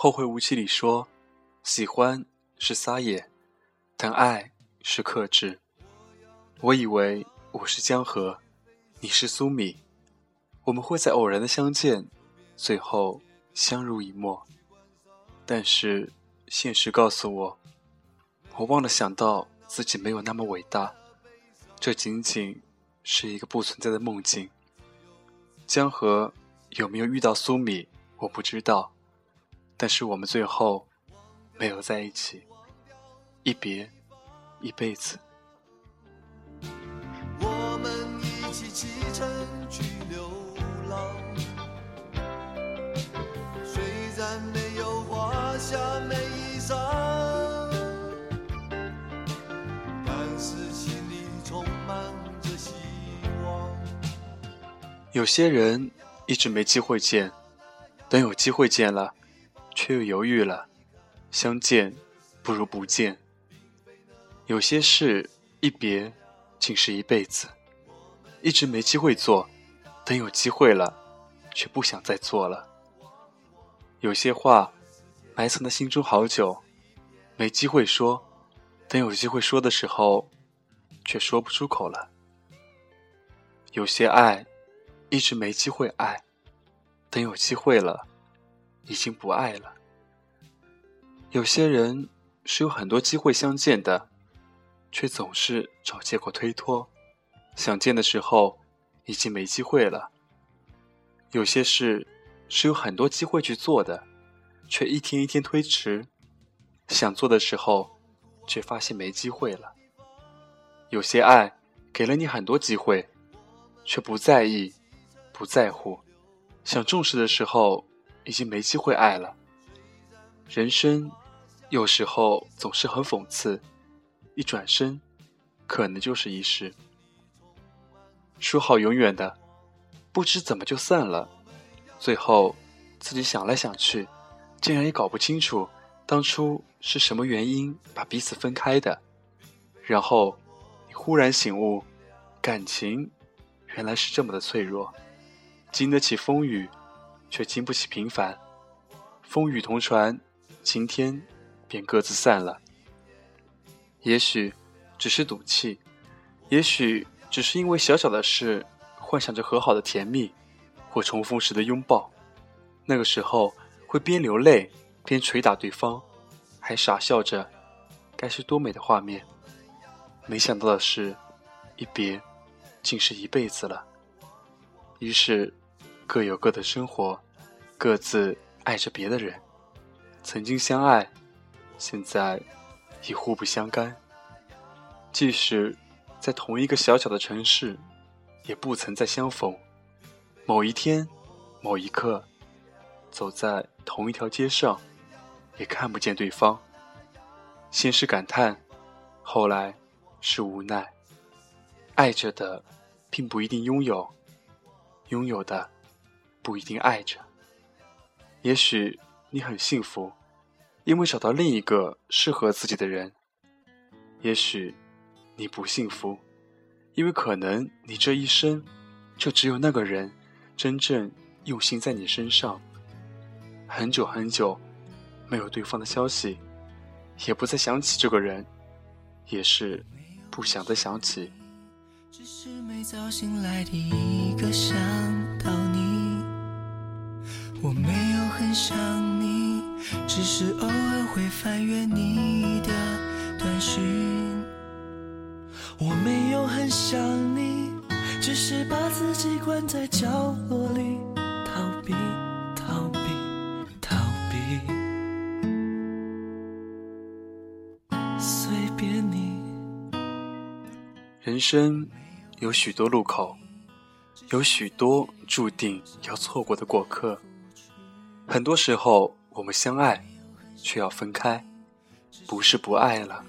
后会无期里说：“喜欢是撒野，但爱是克制。”我以为我是江河，你是苏米，我们会在偶然的相见，最后相濡以沫。但是现实告诉我，我忘了想到自己没有那么伟大，这仅仅是一个不存在的梦境。江河有没有遇到苏米，我不知道。但是我们最后没有在一起，一别一辈子。我们一起启程去流浪，虽然没有华厦美衣裳，但是心里充满着希望。有些人一直没机会见，等有机会见了。却又犹豫了，相见不如不见。有些事一别，竟是一辈子。一直没机会做，等有机会了，却不想再做了。有些话埋藏在心中好久，没机会说，等有机会说的时候，却说不出口了。有些爱一直没机会爱，等有机会了。已经不爱了。有些人是有很多机会相见的，却总是找借口推脱。想见的时候，已经没机会了。有些事是有很多机会去做的，却一天一天推迟。想做的时候，却发现没机会了。有些爱给了你很多机会，却不在意、不在乎。想重视的时候。已经没机会爱了。人生有时候总是很讽刺，一转身，可能就是一世。说好永远的，不知怎么就散了。最后自己想来想去，竟然也搞不清楚当初是什么原因把彼此分开的。然后你忽然醒悟，感情原来是这么的脆弱，经得起风雨。却经不起平凡，风雨同船，晴天便各自散了。也许只是赌气，也许只是因为小小的事，幻想着和好的甜蜜，或重逢时的拥抱。那个时候会边流泪边捶打对方，还傻笑着，该是多美的画面。没想到的是，一别竟是一辈子了。于是。各有各的生活，各自爱着别的人。曾经相爱，现在已互不相干。即使在同一个小小的城市，也不曾再相逢。某一天，某一刻，走在同一条街上，也看不见对方。先是感叹，后来是无奈。爱着的，并不一定拥有；拥有的。不一定爱着，也许你很幸福，因为找到另一个适合自己的人；也许你不幸福，因为可能你这一生就只有那个人真正用心在你身上。很久很久没有对方的消息，也不再想起这个人，也是不想再想起。只是每早醒来第一个想到你。我没有很想你，只是偶尔会翻阅你的短讯。我没有很想你，只是把自己关在角落里，逃避，逃避，逃避。随便你。人生有许多路口，有许多注定要错过的过客。很多时候，我们相爱，却要分开，不是不爱了，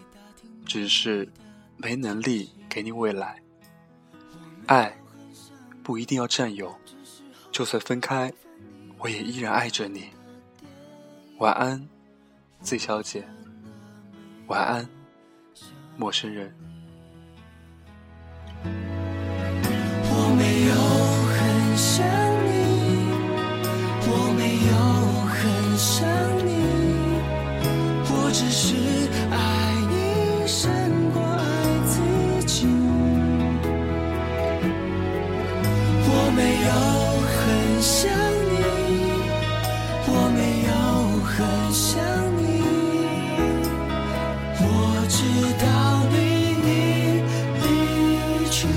只是没能力给你未来。爱不一定要占有，就算分开，我也依然爱着你。晚安，Z 小姐。晚安，陌生人。直到你离去。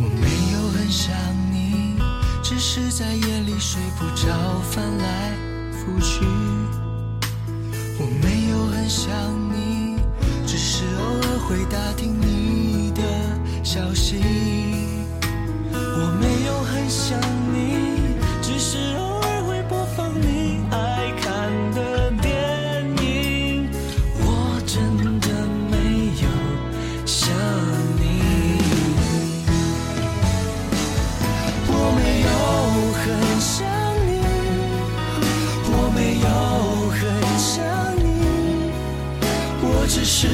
我没有很想你，只是在夜里睡不着，翻来不去。我没有很想你，只是偶尔会打听你的消息。我没有很想只是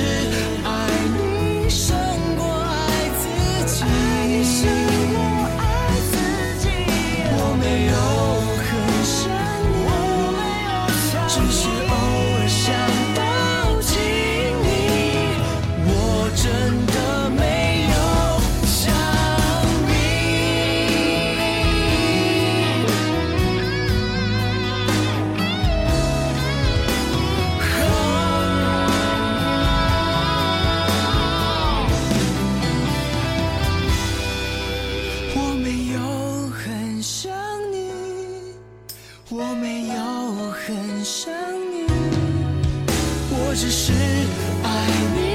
只是爱你